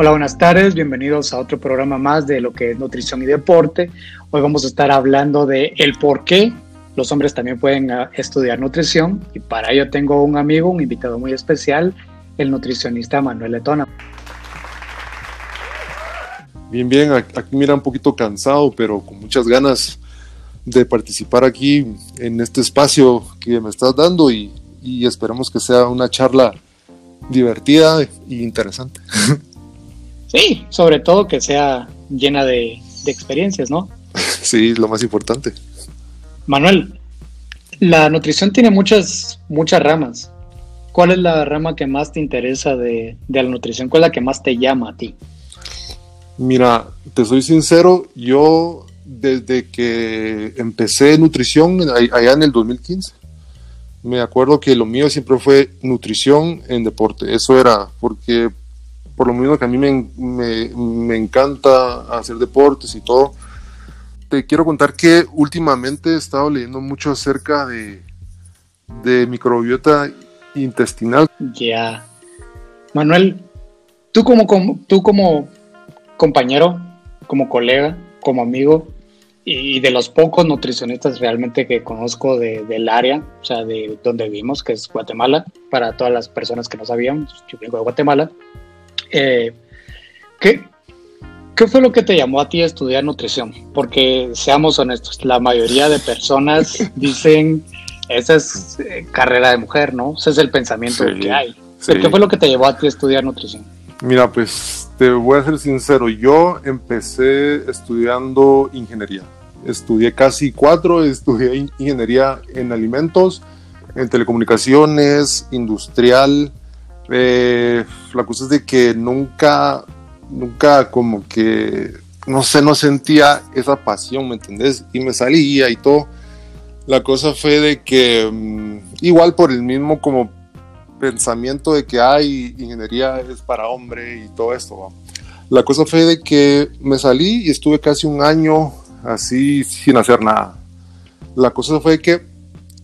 Hola, buenas tardes, bienvenidos a otro programa más de lo que es nutrición y deporte. Hoy vamos a estar hablando de el por qué los hombres también pueden ah, estudiar nutrición y para ello tengo un amigo, un invitado muy especial, el nutricionista Manuel Letona. Bien, bien, aquí mira un poquito cansado, pero con muchas ganas de participar aquí en este espacio que me estás dando y, y esperamos que sea una charla divertida e interesante. Sí, sobre todo que sea llena de, experiencias, ¿no? Sí, lo más importante. Manuel, la nutrición tiene muchas, muchas ramas. ¿Cuál es la rama que más te interesa de, la nutrición? ¿Cuál es la que más te llama a ti? Mira, te soy sincero, yo desde que empecé nutrición allá en el 2015, me acuerdo que lo mío siempre fue nutrición en deporte. Eso era porque por lo mismo que a mí me, encanta hacer deportes y todo. Te quiero contar que últimamente he estado leyendo mucho acerca de, de microbiota intestinal. Ya. Manuel, tú como, como, tú como compañero, como colega, como amigo, y de los pocos nutricionistas realmente que conozco del área, o sea, de donde vivimos, que es Guatemala, para todas las personas que no sabían, yo vengo de Guatemala. Eh, ¿qué, ¿Qué fue lo que te llamó a ti a estudiar nutrición? Porque seamos honestos, la mayoría de personas dicen, esa es eh, carrera de mujer, ¿no? Ese es el pensamiento que hay. ¿Qué fue lo que te llevó a ti a estudiar nutrición? Mira, pues te voy a ser sincero, yo empecé estudiando ingeniería. Estudié casi cuatro, estudié ingeniería en alimentos, en telecomunicaciones, industrial, eh, la cosa es de que nunca, nunca como que, no sé, no sentía esa pasión, ¿me entendés? Y me salía y todo. La cosa fue de que, mm, igual por el mismo como pensamiento de que hay ingeniería es para hombre y todo esto. La cosa fue de que me salí y estuve casi un año así sin hacer nada. La cosa fue que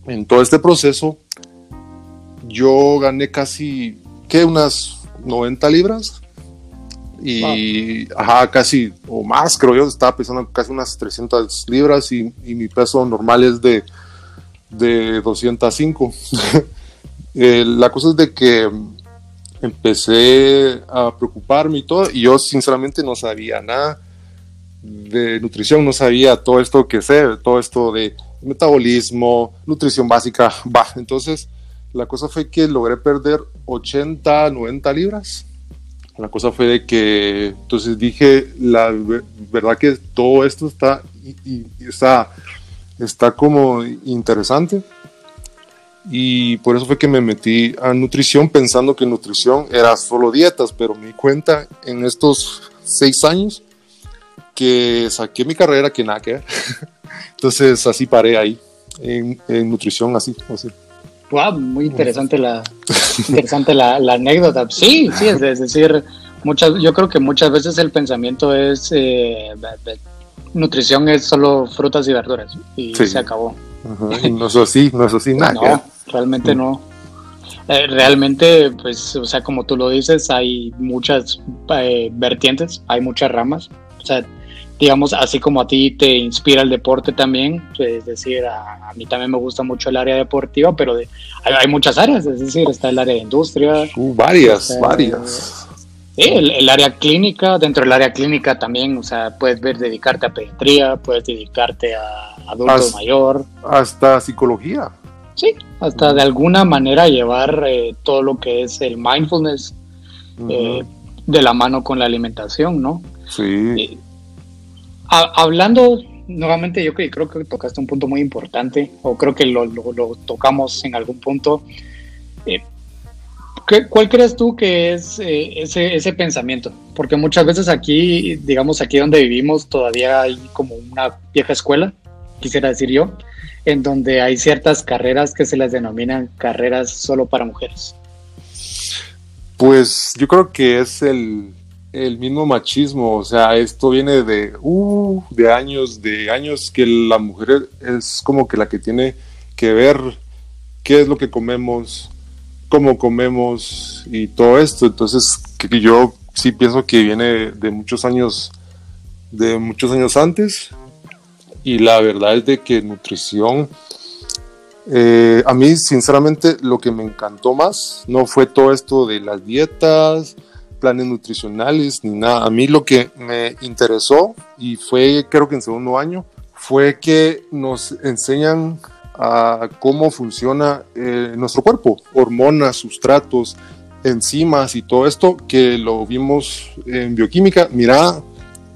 en todo este proceso yo gané casi que unas 90 libras. Y ajá, casi o más, creo yo, estaba pesando casi unas 300 libras y, mi peso normal es de, de 205. Eh, la cosa es de que empecé a preocuparme y todo, y yo sinceramente no sabía nada de nutrición, no sabía todo esto que sé, todo esto de metabolismo, nutrición básica, va, entonces la cosa fue que logré perder 80, 90 libras. La cosa fue de que, entonces dije, la verdad que todo esto está, está, está como interesante. Y por eso fue que me metí a nutrición pensando que nutrición era solo dietas, pero me di cuenta en estos seis años que saqué mi carrera que nada que ver. Entonces así paré ahí, en, en nutrición, así, así. Wow, muy interesante la, interesante la, anécdota. Sí, sí, es, decir, muchas, yo creo que muchas veces el pensamiento es eh, nutrición es solo frutas y verduras y se acabó. no es así, no es así, nada. No, realmente mm. no. Eh, realmente, pues, o sea, como tú lo dices, hay muchas eh, vertientes, hay muchas ramas. O sea, digamos, así como a ti te inspira el deporte también, es decir, a, mí también me gusta mucho el área deportiva, pero hay, muchas áreas, es decir, está el área de industria. Uh, varias, varias. Sí, el, área clínica, dentro del área clínica también, o sea, puedes ver, dedicarte a pediatría, puedes dedicarte a adulto mayor. Hasta psicología. Sí, hasta de alguna manera llevar eh, todo lo que es el mindfulness eh, de la mano con la alimentación, ¿no? Sí. Eh, hablando nuevamente, yo creo que tocaste un punto muy importante, o creo que lo, tocamos en algún punto. Eh, ¿Cuál crees tú que es eh, ese, ese, pensamiento? Porque muchas veces aquí, digamos, aquí donde vivimos, todavía hay como una vieja escuela, quisiera decir yo, en donde hay ciertas carreras que se las denominan carreras solo para mujeres. Pues yo creo que es el, el mismo machismo, o sea, esto viene de, uh, de años, de años que la mujer es como que la que tiene que ver qué es lo que comemos, cómo comemos y todo esto. Entonces, que yo sí pienso que viene de muchos años, de muchos años antes. Y la verdad es de que nutrición, eh, a mí sinceramente lo que me encantó más no fue todo esto de las dietas, planes nutricionales ni nada. A mí lo que me interesó y fue creo que en segundo año fue que nos enseñan a cómo funciona eh, nuestro cuerpo, hormonas, sustratos, enzimas y todo esto que lo vimos en bioquímica. Mira,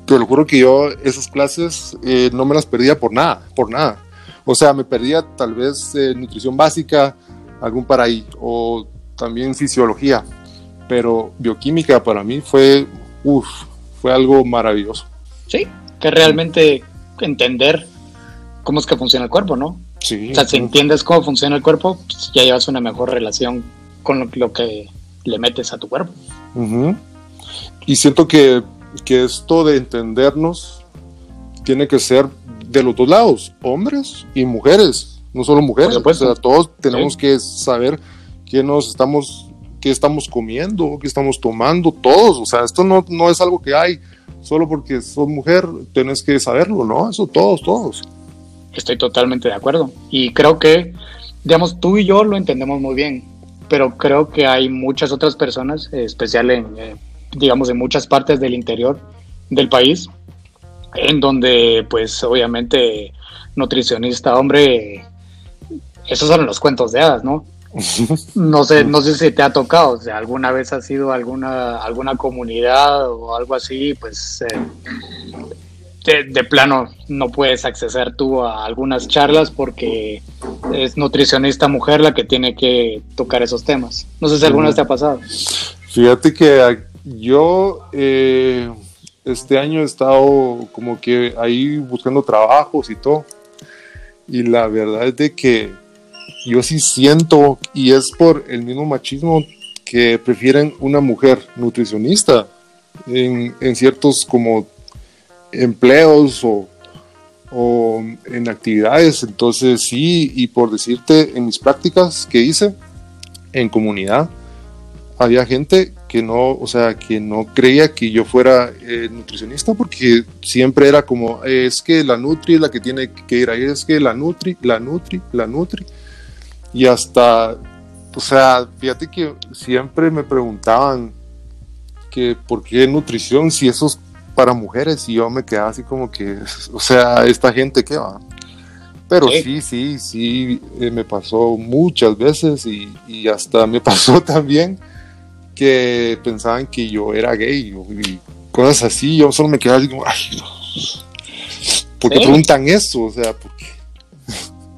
te lo juro que yo esas clases eh, no me las perdía por nada, por nada. O sea, me perdía tal vez eh, nutrición básica, algún para ahí, o también fisiología. Pero bioquímica para mí fue, uf, fue algo maravilloso. Sí, que realmente entender cómo es que funciona el cuerpo, ¿no? Sí. O sea, si entiendes cómo funciona el cuerpo, pues ya llevas una mejor relación con lo, que le metes a tu cuerpo. Y siento que, que esto de entendernos tiene que ser de los dos lados, hombres y mujeres, no solo mujeres. O sea, todos tenemos que saber qué nos estamos, qué estamos comiendo, qué estamos tomando, todos. O sea, esto no, no es algo que hay solo porque sos mujer, tenés que saberlo, ¿no? Eso todos, todos. Estoy totalmente de acuerdo. Y creo que, digamos, tú y yo lo entendemos muy bien, pero creo que hay muchas otras personas, especial en, eh, digamos, en muchas partes del interior del país, en donde, pues, obviamente, nutricionista, hombre, esos son los cuentos de hadas, ¿no? No sé, no sé si te ha tocado, o sea, alguna vez has sido alguna, alguna comunidad o algo así, pues eh, de, plano no puedes acceder tú a algunas charlas porque es nutricionista mujer la que tiene que tocar esos temas. No sé si alguna vez te ha pasado. Fíjate que yo eh, este año he estado como que ahí buscando trabajos y todo. Y la verdad es de que yo sí siento, y es por el mismo machismo, que prefieren una mujer nutricionista en, ciertos como empleos o, o, en actividades. Entonces sí, y por decirte, en mis prácticas que hice en comunidad, había gente que no, o sea, que no creía que yo fuera eh, nutricionista porque siempre era como, es que la Nutri es la que tiene que ir ahí, es que la Nutri, la Nutri, la Nutri. Y hasta, o sea, fíjate que siempre me preguntaban que por qué nutrición si eso es para mujeres y yo me quedaba así como que, o sea, esta gente qué va. Pero sí, sí, sí, eh, me pasó muchas veces y, y, hasta me pasó también que pensaban que yo era gay y cosas así. Yo solo me quedaba así como, ay, ¿por qué preguntan eso? O sea, ¿por qué?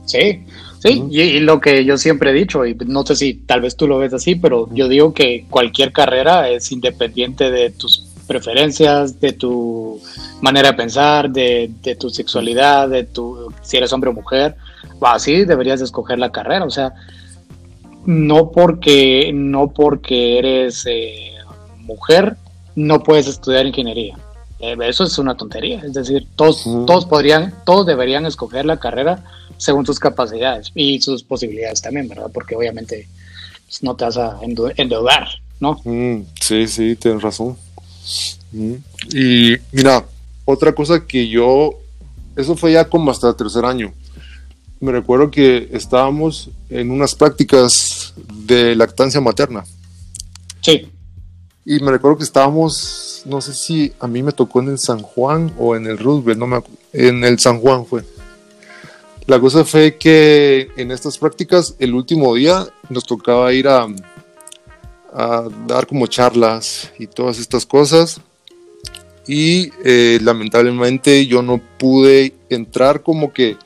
Sí, Sí, y, lo que yo siempre he dicho, y no sé si tal vez tú lo ves así, pero yo digo que cualquier carrera es independiente de tus preferencias, de tu manera de pensar, de, tu sexualidad, de tu si eres hombre o mujer, así deberías escoger la carrera, o sea, no porque no porque eres eh, mujer no puedes estudiar ingeniería. Eh, eso es una tontería, es decir, todos todos podrían, todos deberían escoger la carrera según sus capacidades y sus posibilidades también, ¿verdad? Porque obviamente pues, no te vas a endeudar, ¿no? Mm, sí, sí, tienes razón. Mm. Y mira, otra cosa que yo, eso fue ya como hasta el tercer año. Me recuerdo que estábamos en unas prácticas de lactancia materna. Sí. Y me recuerdo que estábamos, no sé si a mí me tocó en el San Juan o en el Roosevelt, no me en el San Juan fue. La cosa fue que en estas prácticas, el último día nos tocaba ir a, dar como charlas y todas estas cosas. Y eh, lamentablemente yo no pude entrar como que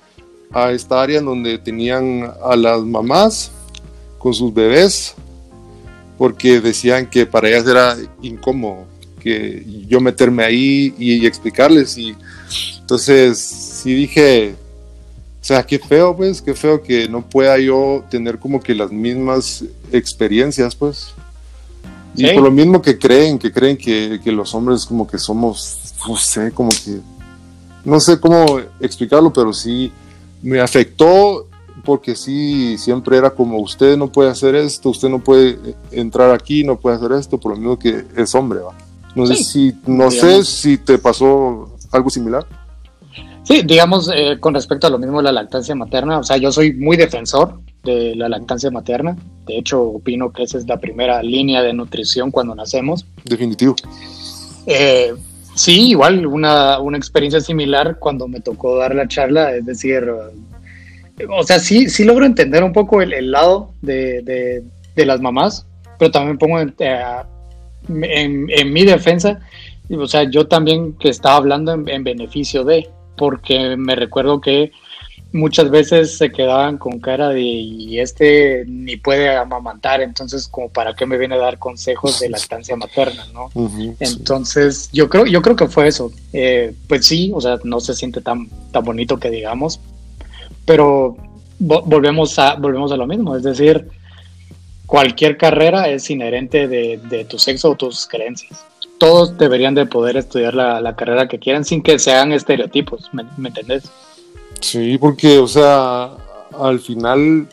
a esta área en donde tenían a las mamás con sus bebés, porque decían que para ellas era incómodo que yo meterme ahí y, explicarles. Y entonces sí dije, o sea, qué feo, pues, qué feo que no pueda yo tener como que las mismas experiencias, pues. Y por lo mismo que creen, que creen que, que, los hombres como que somos, no sé, como que, no sé cómo explicarlo, pero sí me afectó porque sí, siempre era como, usted no puede hacer esto, usted no puede entrar aquí, no puede hacer esto, por lo mismo que es hombre, ¿va? No sé si, no sé si te pasó algo similar. Sí, digamos, eh, con respecto a lo mismo de la lactancia materna, o sea, yo soy muy defensor de la lactancia materna. De hecho, opino que esa es la primera línea de nutrición cuando nacemos. Definitivo. Eh, sí, igual una, una, experiencia similar cuando me tocó dar la charla, es decir, o sea, sí, sí logro entender un poco el, lado de, de, las mamás, pero también pongo en, eh, en, mi defensa, o sea, yo también que estaba hablando en beneficio de, porque me recuerdo que muchas veces se quedaban con cara de y este ni puede amamantar, entonces como para qué me viene a dar consejos de lactancia materna, ¿no? entonces yo creo, yo creo que fue eso. Eh, pues sí, o sea, no se siente tan, tan bonito que digamos, pero volvemos a, volvemos a lo mismo, es decir, cualquier carrera es inherente de, de tu sexo o tus creencias todos deberían de poder estudiar la, carrera que quieran sin que sean estereotipos, ¿me, ¿me entendés? Sí, porque, o sea, al final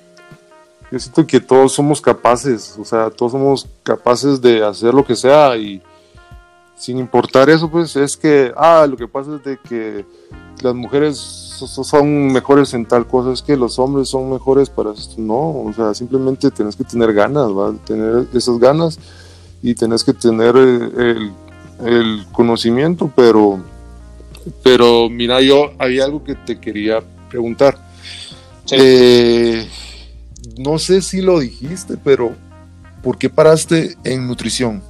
yo siento que todos somos capaces, o sea, todos somos capaces de hacer lo que sea y sin importar eso, pues es que, ah, lo que pasa es de que las mujeres son mejores en tal cosa, es que los hombres son mejores para esto. No, o sea, simplemente tienes que tener ganas, ¿va? Tener esas ganas y tenés que tener el, el conocimiento, pero pero mira, yo había algo que te quería preguntar. Eh, no sé si lo dijiste, pero ¿por qué paraste en nutrición?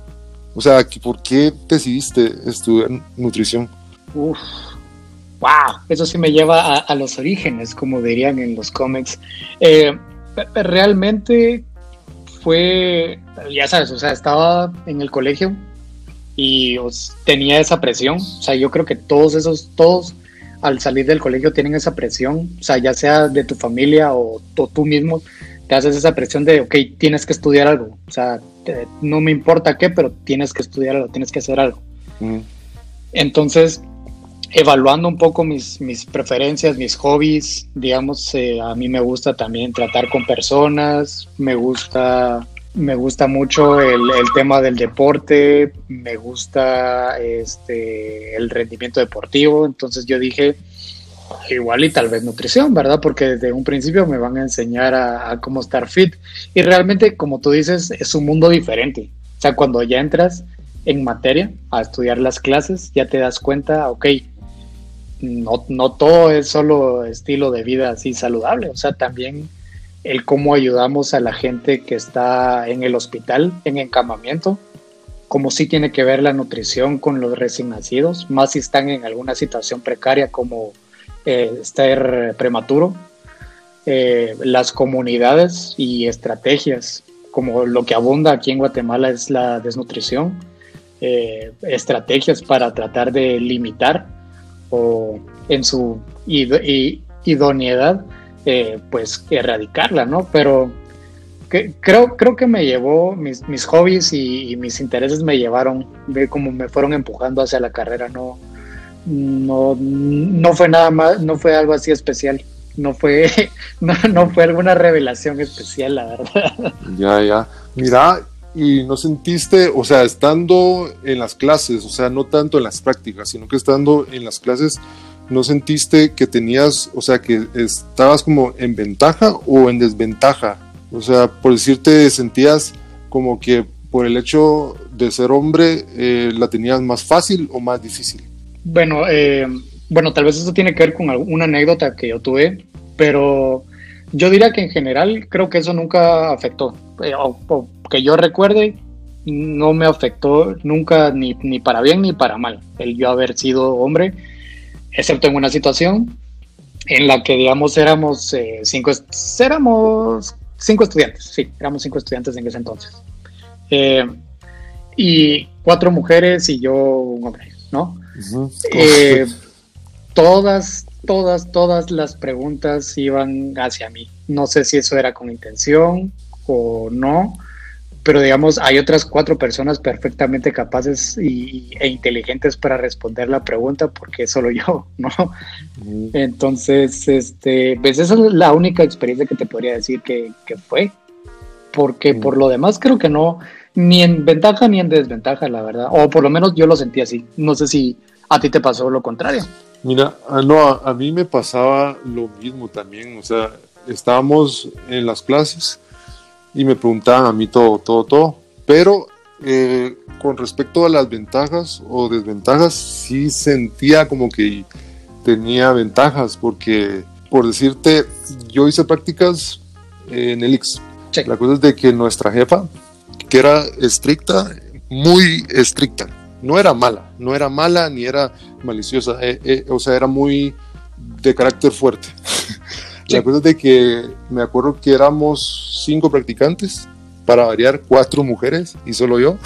O sea, ¿por qué decidiste estudiar nutrición? Uf, wow, eso sí me lleva a, los orígenes, como dirían en los cómics. Eh, realmente fue, ya sabes, o sea, estaba en el colegio, y tenía esa presión. O sea, yo creo que todos esos, todos al salir del colegio tienen esa presión, o sea, ya sea de tu familia o, tú mismo, te haces esa presión de, ok, tienes que estudiar algo. O sea, no me importa qué, pero tienes que estudiar algo, tienes que hacer algo. Mm. Entonces, evaluando un poco mis, mis preferencias, mis hobbies, digamos, eh, a mí me gusta también tratar con personas, me gusta me gusta mucho el, tema del deporte, me gusta este, el rendimiento deportivo, entonces yo dije, igual y tal vez nutrición, ¿verdad? Porque desde un principio me van a enseñar a, cómo estar fit. Y realmente, como tú dices, es un mundo diferente. O sea, cuando ya entras en materia a estudiar las clases, ya te das cuenta, ok, no, todo es solo estilo de vida así saludable, o sea, también el cómo ayudamos a la gente que está en el hospital, en encamamiento, como sí tiene que ver la nutrición con los recién nacidos, más si están en alguna situación precaria como eh, estar prematuro, eh, las comunidades y estrategias, como lo que abunda aquí en Guatemala es la desnutrición, eh, estrategias para tratar de limitar o en su idoneidad eh, pues erradicarla, ¿no? Pero creo, creo que me llevó, mis, mis hobbies y, mis intereses me llevaron, ve como me fueron empujando hacia la carrera, no, no, no fue nada más, no fue algo así especial, no fue, no fue alguna revelación especial, la verdad. Ya, ya. Mira, y no sentiste, o sea, estando en las clases, o sea, no tanto en las prácticas, sino que estando en las clases, ¿no sentiste que tenías, o sea, que estabas como en ventaja o en desventaja? O sea, por decirte, sentías como que por el hecho de ser hombre eh, la tenías más fácil o más difícil. Bueno, eh, bueno, tal vez eso tiene que ver con alguna anécdota que yo tuve, pero yo diría que en general creo que eso nunca afectó, eh, que yo recuerde, no me afectó nunca ni, ni para bien ni para mal el yo haber sido hombre excepto en una situación en la que, digamos, éramos, eh, cinco, éramos cinco estudiantes, sí, éramos cinco estudiantes en ese entonces. Eh, y cuatro mujeres y yo un hombre, ¿no? Eh, todas, todas, todas las preguntas iban hacia mí. No sé si eso era con intención o no, pero digamos, hay otras cuatro personas perfectamente capaces y, e inteligentes para responder la pregunta, porque solo yo, ¿no? Entonces, este, pues esa es la única experiencia que te podría decir que, fue, porque por lo demás creo que no, ni en ventaja ni en desventaja, la verdad. O por lo menos yo lo sentí así. No sé si a ti te pasó lo contrario. Mira, ah, no, a, mí me pasaba lo mismo también. O sea, estábamos en las clases y me preguntaban a mí todo, todo, todo. Pero eh, con respecto a las ventajas o desventajas, sí sentía como que tenía ventajas, porque por decirte, yo hice prácticas en el Ix. La cosa es de que nuestra jefa, que era estricta, muy estricta, no era mala, no era mala ni era maliciosa, eh, eh, o sea, era muy de carácter fuerte. La cosa es de que me acuerdo que éramos cinco practicantes, para variar, cuatro mujeres y solo yo.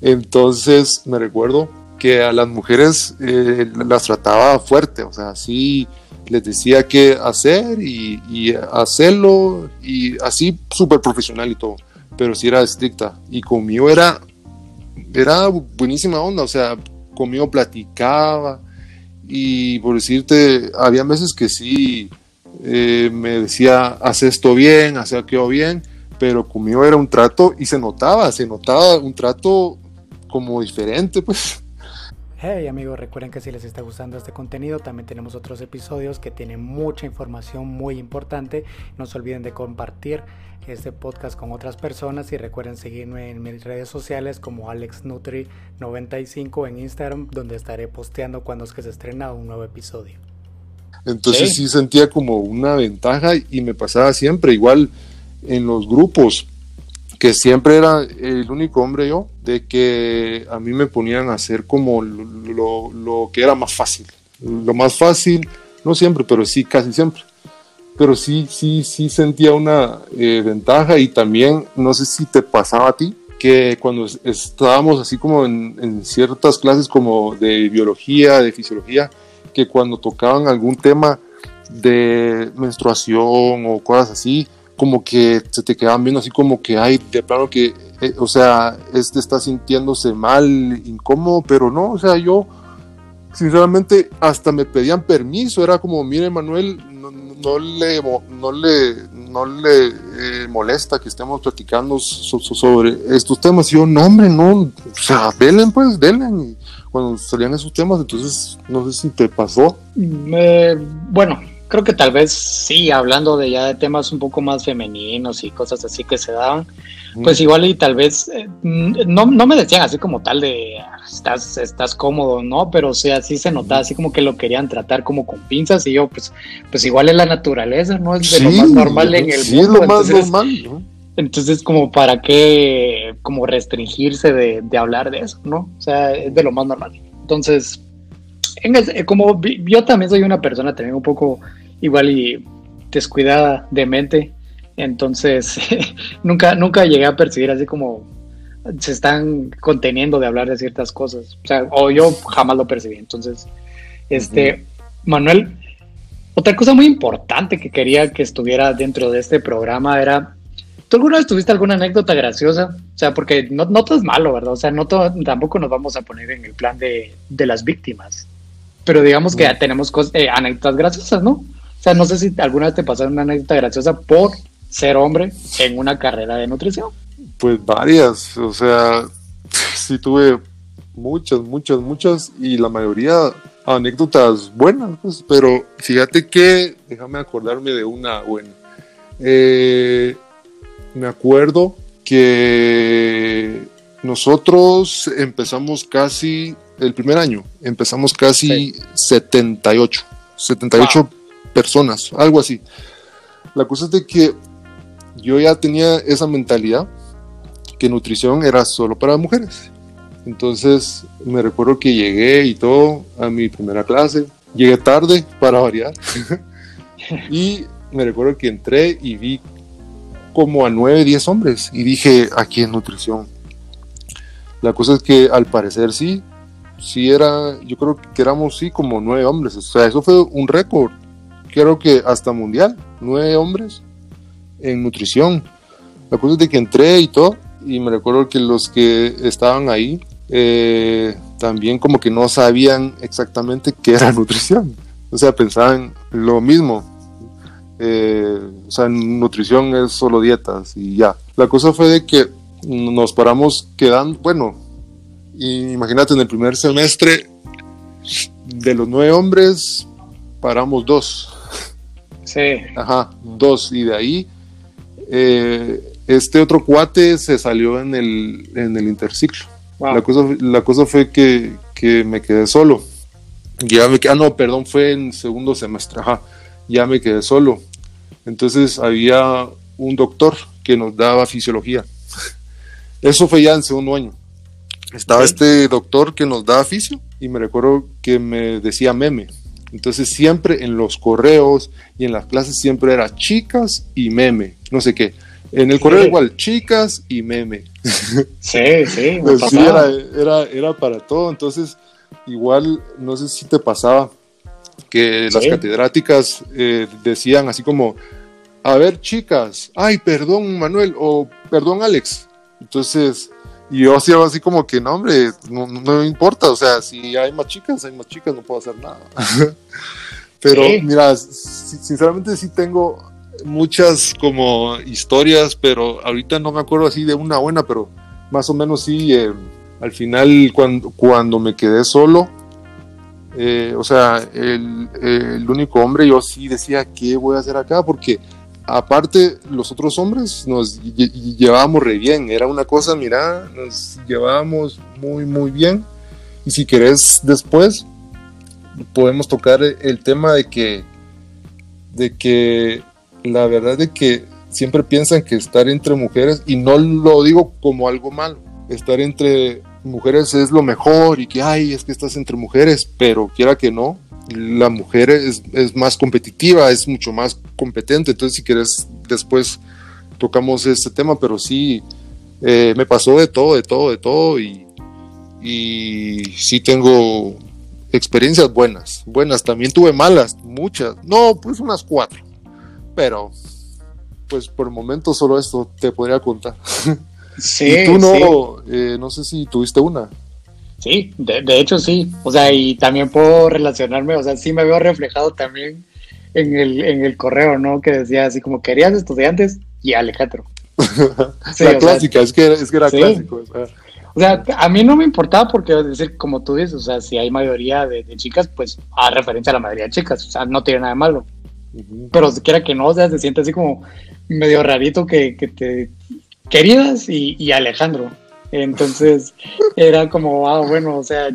Entonces me recuerdo que a las mujeres eh, las trataba fuerte, o sea, así les decía qué hacer y, y hacerlo y así súper profesional y todo, pero sí era estricta. Y conmigo era, era buenísima onda, o sea, conmigo platicaba y por decirte, había veces que sí eh, me decía, haz esto bien, haz aquello bien, pero conmigo era un trato y se notaba, se notaba un trato como diferente, pues. Hey amigos, recuerden que si les está gustando este contenido, también tenemos otros episodios que tienen mucha información muy importante. No se olviden de compartir este podcast con otras personas y recuerden seguirme en mis redes sociales como AlexNutri95 en Instagram, donde estaré posteando cuando es que se estrena un nuevo episodio. Entonces sí sentía como una ventaja y me pasaba siempre, igual en los grupos que siempre era el único hombre yo, de que a mí me ponían a hacer como lo, lo, que era más fácil. Lo más fácil, no siempre, pero sí, casi siempre. Pero sí, sí, sí sentía una eh, ventaja y también, no sé si te pasaba a ti, que cuando estábamos así como en, en ciertas clases como de biología, de fisiología, que cuando tocaban algún tema de menstruación o cosas así, como que se te quedaban viendo así como que hay de plano que, eh, o sea, este está sintiéndose mal, incómodo, pero no, o sea, yo sinceramente hasta me pedían permiso, era como, mire Manuel, no, le, no le, no le eh, molesta que estemos platicando sobre estos temas, y yo, no hombre, no, o sea, velen pues, velen, cuando salían esos temas, entonces, no sé si te pasó. bueno, creo que tal vez sí, hablando de ya de temas un poco más femeninos y cosas así que se daban, pues igual y tal vez eh, no, no, me decían así como tal de estás, estás cómodo, ¿no? Pero o sea, sí se notaba así como que lo querían tratar como con pinzas y yo pues, pues igual es la naturaleza, ¿no? Es de lo más normal en el sí, Es lo más normal, Entonces, como para qué, como restringirse de, de hablar de eso, ¿no? O sea, es de lo más normal. Entonces, en como yo también soy una persona también un poco igual y descuidada de mente, entonces nunca, nunca llegué a percibir así como se están conteniendo de hablar de ciertas cosas, o sea, o yo jamás lo percibí, entonces, este, Manuel, otra cosa muy importante que quería que estuviera dentro de este programa era ¿Tú alguna vez tuviste alguna anécdota graciosa? O sea, porque no, no todo es malo, ¿verdad? O sea, no tampoco nos vamos a poner en el plan de, de las víctimas pero digamos que ya tenemos eh, anécdotas graciosas, ¿no? O sea, no sé si alguna vez te pasó una anécdota graciosa por ser hombre en una carrera de nutrición. Pues varias, o sea, sí tuve muchas, muchas, muchas y la mayoría anécdotas buenas, pues, pero fíjate que, déjame acordarme de una buena. Eh, me acuerdo que nosotros empezamos casi el primer año empezamos casi 78, 78 personas, algo así. La cosa es de que yo ya tenía esa mentalidad que nutrición era solo para mujeres. Entonces me recuerdo que llegué y todo a mi primera clase. Llegué tarde para variar. y me recuerdo que entré y vi como a 9, 10 hombres. Y dije, aquí es nutrición. La cosa es que al parecer sí, sí era, yo creo que éramos sí como nueve hombres, o sea, eso fue un récord, creo que hasta mundial, nueve hombres en nutrición. La cosa es de que entré y todo, y me recuerdo que los que estaban ahí eh, también como que no sabían exactamente qué era nutrición, o sea, pensaban lo mismo. Eh, o sea, nutrición es solo dietas y ya. La cosa fue de que nos paramos quedando, bueno, imagínate en el primer semestre de los nueve hombres paramos dos. Sí. Ajá, dos. Y de ahí eh, este otro cuate se salió en el, en el interciclo. La, cosa, la cosa fue que, que me quedé solo. Ya me, ah, no, perdón, fue en segundo semestre. Ajá, ya me quedé solo. Entonces había un doctor que nos daba fisiología. Eso fue ya en segundo año. Estaba este doctor que nos daba fisio y me recuerdo que me decía meme. Entonces siempre en los correos y en las clases siempre era chicas y meme, no sé qué. En el correo igual, chicas y meme. Sí, sí. pues sí era, era, para todo. Entonces, igual, no sé si te pasaba que las catedráticas eh, decían así como, a ver, chicas, ay, perdón, Manuel, o perdón, Alex. Entonces, yo hacía así como que, no, hombre, no, me importa, o sea, si hay más chicas, hay más chicas, no puedo hacer nada. Pero mira, sinceramente sí tengo muchas como historias, pero ahorita no me acuerdo así de una buena, pero más o menos sí, eh, al final cuando, cuando me quedé solo, eh, o sea, el, único hombre, yo sí decía, ¿qué voy a hacer acá? Porque aparte los otros hombres nos llevábamos re bien, era una cosa, mira, nos llevábamos muy, muy bien. Y si querés después, podemos tocar el tema de que, de que la verdad es que siempre piensan que estar entre mujeres, y no lo digo como algo malo, estar entre mujeres es lo mejor y que, ay, es que estás entre mujeres, pero quiera que no, la mujer es, más competitiva, es mucho más competente, entonces si quieres después tocamos este tema, pero sí, eh, me pasó de todo, de todo, de todo y, y sí tengo experiencias buenas, buenas, también tuve malas, muchas, no, pues unas cuatro pero pues por el momento solo esto te podría contar. Sí. y tú no, eh, no sé si tuviste una. Sí, de, hecho sí. O sea, y también puedo relacionarme, o sea, sí me veo reflejado también en el, en el correo, ¿no? Que decía así como querías estudiantes y Alejandro. la clásica, es, que, es que era clásico. O sea. a mí no me importaba porque, es decir, como tú dices, o sea, si hay mayoría de, de chicas, pues a referencia a la mayoría de chicas, o sea, no tiene nada de malo. Pero si quiera que no, o sea, se siente así como medio rarito que, te queridas y, Alejandro. Entonces era como, ah, bueno, o sea,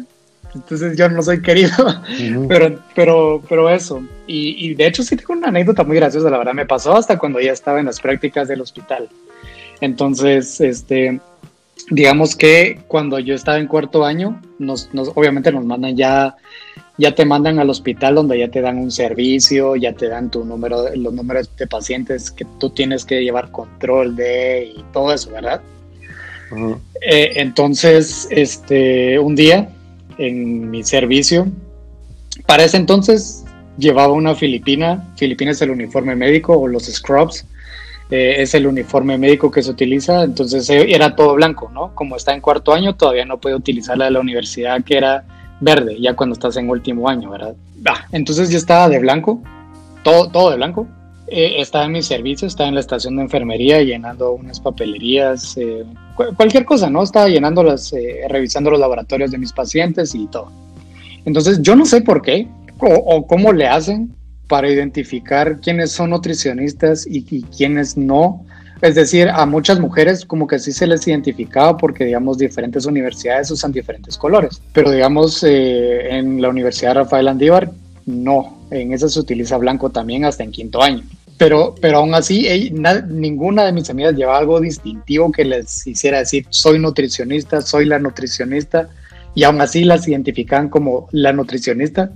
entonces yo no soy querido, pero, pero, pero eso. Y, de hecho sí tengo una anécdota muy graciosa, la verdad, me pasó hasta cuando ya estaba en las prácticas del hospital. Entonces, este, digamos que cuando yo estaba en cuarto año, nos, nos obviamente nos mandan ya ya te mandan al hospital donde ya te dan un servicio, ya te dan tu número, los números de pacientes que tú tienes que llevar control de y todo eso, ¿verdad? Eh, entonces, este, un día en mi servicio, para ese entonces llevaba una filipina, filipina es el uniforme médico o los scrubs, eh, es el uniforme médico que se utiliza, entonces eh, era todo blanco, ¿no? Como está en cuarto año, todavía no puede utilizar la de la universidad que era verde, ya cuando estás en último año, ¿verdad? Entonces yo estaba de blanco, todo, todo de blanco. Eh, estaba en mi servicio, estaba en la estación de enfermería llenando unas papelerías, eh, cualquier cosa, ¿no? Estaba llenando las, eh, revisando los laboratorios de mis pacientes y todo. Entonces yo no sé por qué o, cómo le hacen para identificar quiénes son nutricionistas y, y quiénes no es decir, a muchas mujeres como que sí se les identificaba porque, digamos, diferentes universidades usan diferentes colores. Pero, digamos, eh, en la Universidad Rafael Andívar, no. En esa se utiliza blanco también hasta en quinto año. Pero, pero aún así, ninguna de mis amigas llevaba algo distintivo que les hiciera decir, soy nutricionista, soy la nutricionista. Y aún así las identificaban como la nutricionista.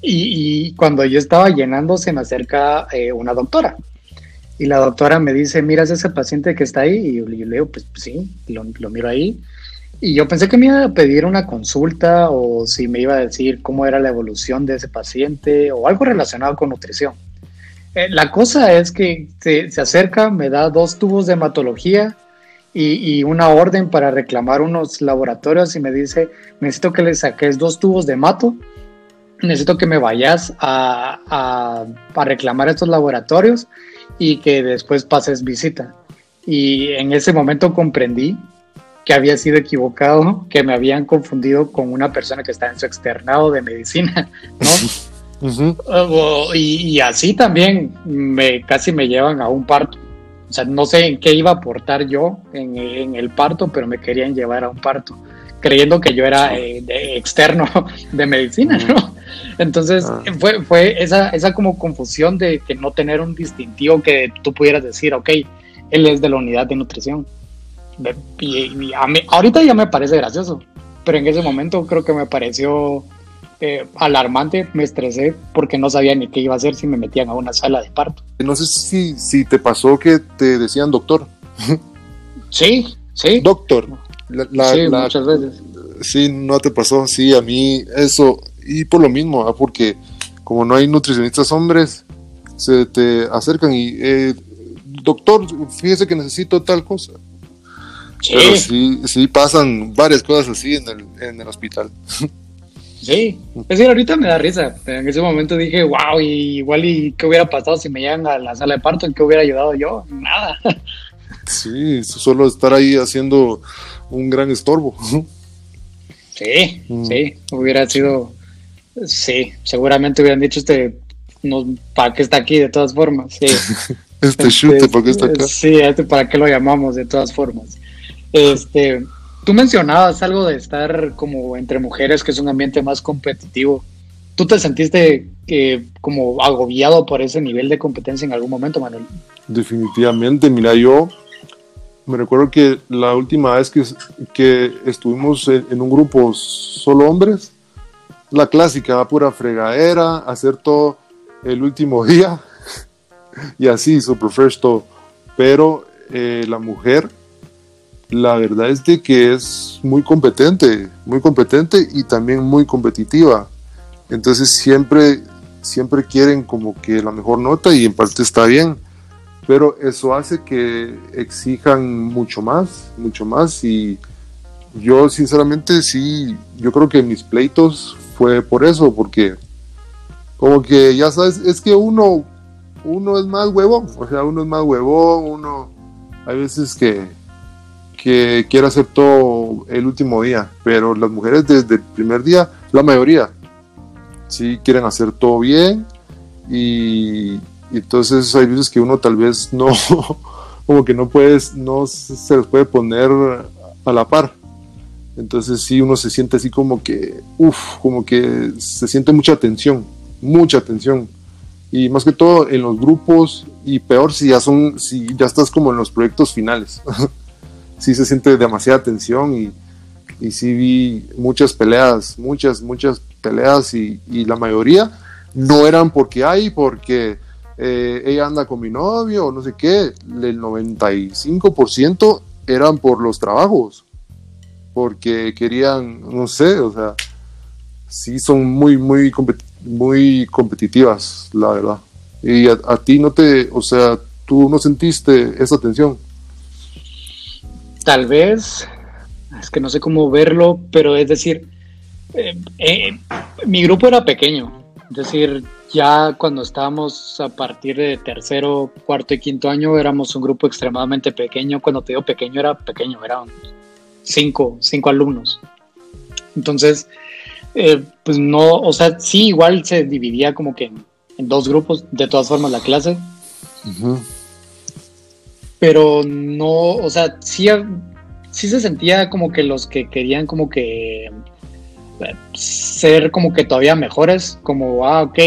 Y, cuando yo estaba llenando, se me acerca eh, una doctora y la doctora me dice, ¿miras ese paciente que está ahí? Y yo, le digo, pues, pues sí, lo, miro ahí. Y yo pensé que me iba a pedir una consulta o si me iba a decir cómo era la evolución de ese paciente o algo relacionado con nutrición. Eh, la cosa es que se, acerca, me da dos tubos de hematología y, una orden para reclamar unos laboratorios y me dice, necesito que le saques dos tubos de hemato, necesito que me vayas a, a, a reclamar estos laboratorios y que después pases visita. y en ese momento comprendí que había sido equivocado, que me habían confundido con una persona que está en su externado de medicina, ¿no? y, así también me casi me llevan a un parto. O sea, no sé en qué iba a aportar yo en, el parto, pero me querían llevar a un parto, creyendo que yo era eh, externo de medicina, ¿no? Entonces ah. fue, fue esa, esa como confusión de que no tener un distintivo que tú pudieras decir, ok, él es de la unidad de nutrición y, ahorita ya me parece gracioso, pero en ese momento creo que me pareció eh, alarmante, me estresé porque no sabía ni qué iba a hacer si me metían a una sala de parto. No sé si, si te pasó que te decían doctor. Sí, sí. Doctor. sí, muchas veces. Sí, no te pasó, sí, a mí eso, y por lo mismo, porque como no hay nutricionistas hombres, se te acercan y, eh, doctor, fíjese que necesito tal cosa. Sí. Pero sí, sí pasan varias cosas así en el, en el hospital. Sí, es decir, ahorita me da risa. En ese momento dije, wow, y igual y qué hubiera pasado si me llegan a la sala de parto, ¿en qué hubiera ayudado yo? Nada. Sí, solo estar ahí haciendo un gran estorbo. Sí, mm. sí, hubiera sido, sí, seguramente hubieran dicho este, no, ¿para qué está aquí de todas formas? Sí. este chute, ¿para qué está acá? Sí, este, ¿para qué lo llamamos de todas formas? Este, tú mencionabas algo de estar como entre mujeres, que es un ambiente más competitivo. ¿Tú te sentiste que como agobiado por ese nivel de competencia en algún momento, Manuel? Definitivamente, mira, yo me recuerdo que la última vez que, que estuvimos en, un grupo solo hombres, la clásica, pura fregadera, hacer todo el último día y así, super fresh todo. Pero eh, la mujer la verdad es de que es muy competente, muy competente y también muy competitiva. Entonces siempre, siempre quieren como que la mejor nota y en parte está bien, pero eso hace que exijan mucho más, mucho más y yo sinceramente sí, yo creo que mis pleitos fue por eso, porque como que ya sabes, es que uno, uno es más huevón, o sea, uno es más huevón, uno, hay veces que que quiere hacer todo el último día, pero las mujeres desde el primer día, la mayoría, sí quieren hacer todo bien y, entonces hay veces que uno tal vez no, como que no puedes, no se les puede poner a la par. Entonces sí uno se siente así como que, uff, como que se siente mucha tensión, mucha tensión. Y más que todo en los grupos y peor si ya son, si ya estás como en los proyectos finales. sí se siente demasiada tensión y, y sí vi muchas peleas, muchas, muchas peleas y, la mayoría no eran porque hay, porque eh, ella anda con mi novio o no sé qué, el 95% eran por los trabajos, porque querían, no sé, o sea, sí son muy, muy, muy competitivas, la verdad. Y a, ti no te, o sea, tú no sentiste esa tensión. Tal vez, es que no sé cómo verlo, pero es decir, eh, eh, mi grupo era pequeño, es decir, ya cuando estábamos a partir de tercero, cuarto y quinto año éramos un grupo extremadamente pequeño, cuando te digo pequeño era pequeño, eran cinco, cinco alumnos. Entonces, eh, pues no, o sea, sí, igual se dividía como que en, dos grupos, de todas formas la clase pero no, o sea, sí, sí se sentía como que los que querían como que ser como que todavía mejores, como, ah, ok,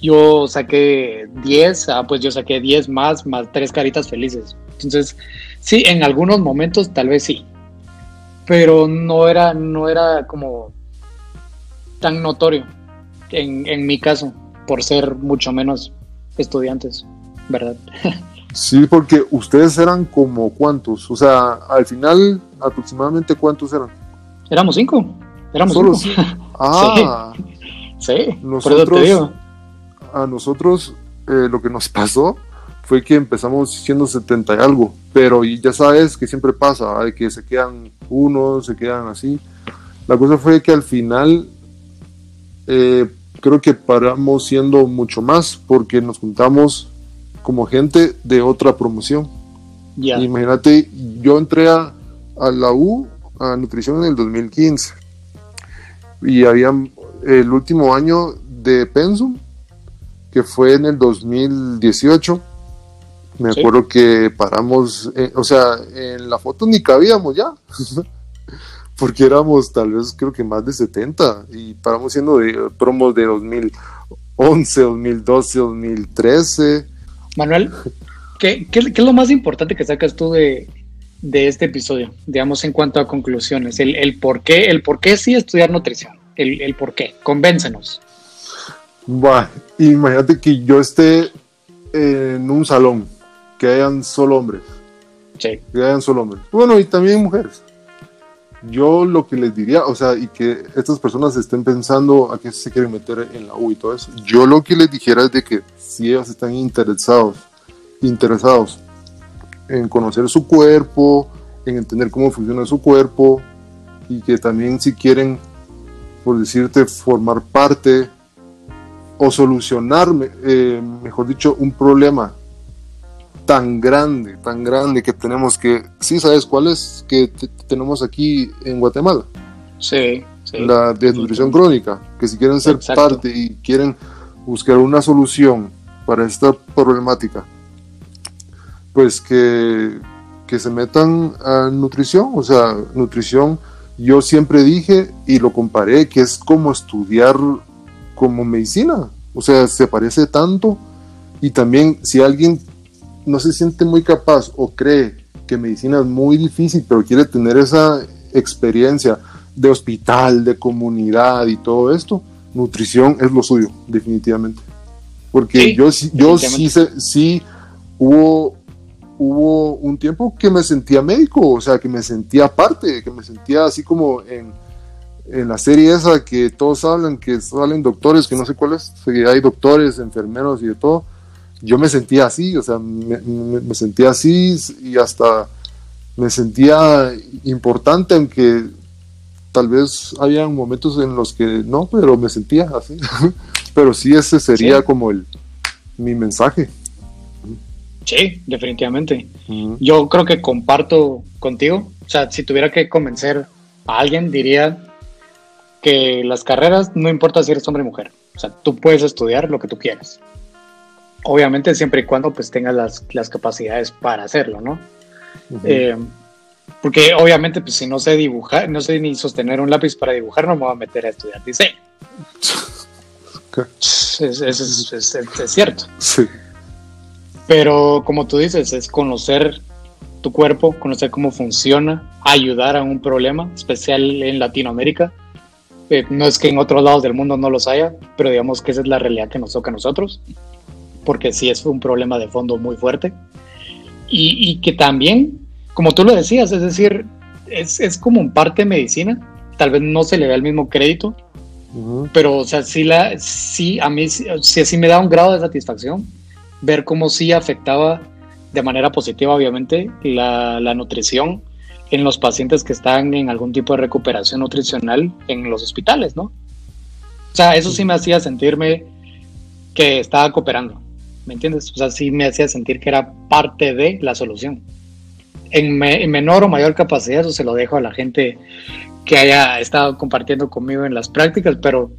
yo saqué 10, ah, pues yo saqué 10 más, más tres caritas felices. Entonces, sí, en algunos momentos tal vez sí, pero no era, no era como tan notorio en, en mi caso, por ser mucho menos estudiantes, ¿verdad? Sí, porque ustedes eran como cuántos, o sea, al final aproximadamente cuántos eran. Éramos cinco, éramos Solo cinco. Ah, sí, nosotros, a nosotros eh, lo que nos pasó fue que empezamos siendo 70 y algo, pero ya sabes que siempre pasa, de que se quedan unos, se quedan así. La cosa fue que al final eh, creo que paramos siendo mucho más porque nos juntamos como gente de otra promoción. Imagínate, yo entré a, la U, a nutrición en el 2015, y había el último año de Pensum, que fue en el 2018. Me acuerdo que paramos, eh, o sea, en la foto ni cabíamos ya, porque éramos tal vez creo que más de 70 y paramos siendo de promos de 2011, 2012, 2013. Manuel, ¿qué, qué, es lo más importante que sacas tú de, de, este episodio, digamos, en cuanto a conclusiones? El, el, por, qué, el por qué sí estudiar nutrición, el, el por qué, convéncenos. Bueno, imagínate que yo esté en un salón, que hayan solo hombres. Sí. Que hayan solo hombres. Bueno, y también mujeres. Yo lo que les diría, o sea, y que estas personas estén pensando a qué se quieren meter en la U y todo eso, yo lo que les dijera es de que si ellos están interesados, interesados en conocer su cuerpo, en entender cómo funciona su cuerpo, y que también si quieren, por decirte, formar parte o solucionar, eh, mejor dicho, un problema tan grande, tan grande que tenemos que, sí sabes cuál es, que tenemos aquí en Guatemala. Sí, La desnutrición crónica, que si quieren ser parte y quieren buscar una solución para esta problemática, pues que, que se metan a nutrición, o sea, nutrición, yo siempre dije y lo comparé, que es como estudiar como medicina. O sea, se parece tanto. Y también si alguien no se siente muy capaz o cree que medicina es muy difícil, pero quiere tener esa experiencia de hospital, de comunidad y todo esto, nutrición es lo suyo, definitivamente. Porque yo, yo sí, sí hubo, hubo un tiempo que me sentía médico, o sea, que me sentía parte, que me sentía así como en en la serie esa que todos hablan, que salen doctores, que no sé cuáles, hay doctores, enfermeros y de todo, yo me sentía así, o sea, me, sentía así y hasta me sentía importante, aunque tal vez había momentos en los que no, pero me sentía así. pero sí, ese sería como el mi mensaje. Sí, definitivamente. Yo creo que comparto contigo. O sea, si tuviera que convencer a alguien, diría que las carreras no importa si eres hombre o mujer. O sea, tú puedes estudiar lo que tú quieras. Obviamente siempre y cuando pues tengas las, las capacidades para hacerlo, ¿no? Eh, porque obviamente pues si no sé dibujar, no sé ni sostener un lápiz para dibujar, no me voy a meter a estudiar diseño. Eso es, es, cierto. Sí. Pero como tú dices, es conocer tu cuerpo, conocer cómo funciona, ayudar a un problema, especial en Latinoamérica eh, no es que en otros lados del mundo no los haya, pero digamos que esa es la realidad que nos toca a nosotros, porque sí es un problema de fondo muy fuerte. Y, que también, como tú lo decías, es decir, es, es como un parte de medicina, tal vez no se le da el mismo crédito, pero o sea, sí, la, sí a mí sí, sí me da un grado de satisfacción ver cómo sí afectaba de manera positiva, obviamente, la, la nutrición en los pacientes que están en algún tipo de recuperación nutricional en los hospitales, ¿no? O sea, eso sí me hacía sentirme que estaba cooperando, ¿me entiendes? O sea, sí me hacía sentir que era parte de la solución. En, menor o mayor capacidad, eso se lo dejo a la gente que haya estado compartiendo conmigo en las prácticas, pero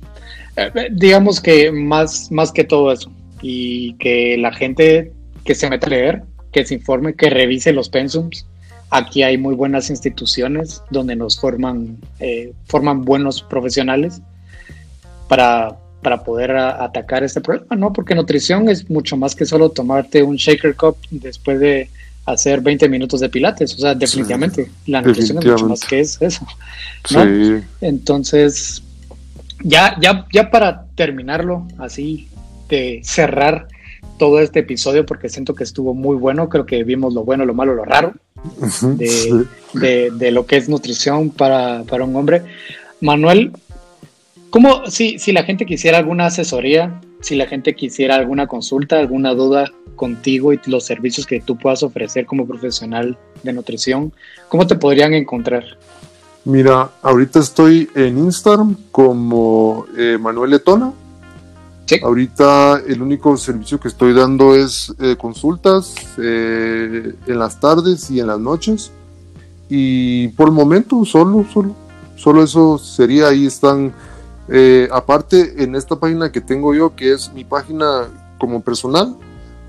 eh, digamos que más, más que todo eso, y que la gente que se meta a leer, que se informe, que revise los pensums, Aquí hay muy buenas instituciones donde nos forman, eh, forman buenos profesionales para, para poder atacar este problema, ¿no? Porque nutrición es mucho más que solo tomarte un shaker cup después de hacer 20 minutos de pilates. O sea, definitivamente, la nutrición es mucho más que eso. ¿no? Entonces, ya, ya, ya para terminarlo, así, de cerrar todo este episodio, porque siento que estuvo muy bueno, creo que vimos lo bueno, lo malo, lo raro de, lo que es nutrición para, un hombre. Manuel, ¿cómo si, si la gente quisiera alguna asesoría, si la gente quisiera alguna consulta, alguna duda contigo y los servicios que tú puedas ofrecer como profesional de nutrición, ¿cómo te podrían encontrar? Mira, ahorita estoy en Instagram como eh, Manuel Letona Ahorita el único servicio que estoy dando es eh, consultas eh, en las tardes y en las noches. Y por el momento solo, solo, solo eso sería. Ahí están, eh, aparte en esta página que tengo yo, que es mi página como personal,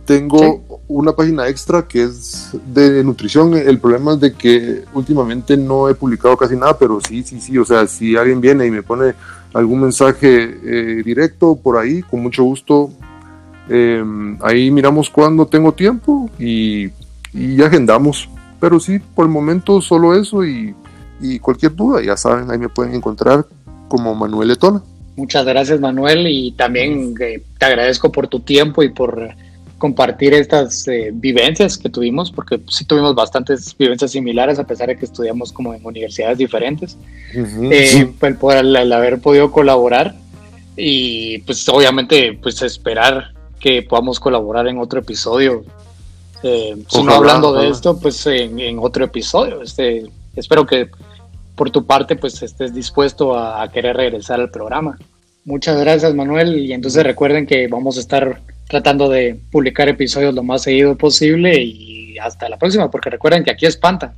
tengo una página extra que es de nutrición. El problema es de que últimamente no he publicado casi nada, pero sí, sí, sí. O sea, si alguien viene y me pone algún mensaje eh, directo por ahí, con mucho gusto. Eh, ahí miramos cuando tengo tiempo y, y, agendamos. Pero sí, por el momento solo eso y, y, cualquier duda, ya saben, ahí me pueden encontrar como Manuel Etona. Muchas gracias Manuel y también eh, te agradezco por tu tiempo y por compartir estas eh, vivencias que tuvimos, porque sí tuvimos bastantes vivencias similares a pesar de que estudiamos como en universidades diferentes. Eh, pues por el, haber podido colaborar y pues obviamente pues esperar que podamos colaborar en otro episodio. Si no hablando de esto, pues en, otro episodio. Este, espero que por tu parte pues estés dispuesto a querer regresar al programa. Muchas gracias Manuel y entonces recuerden que vamos a estar tratando de publicar episodios lo más seguido posible y hasta la próxima, porque recuerden que aquí espanta.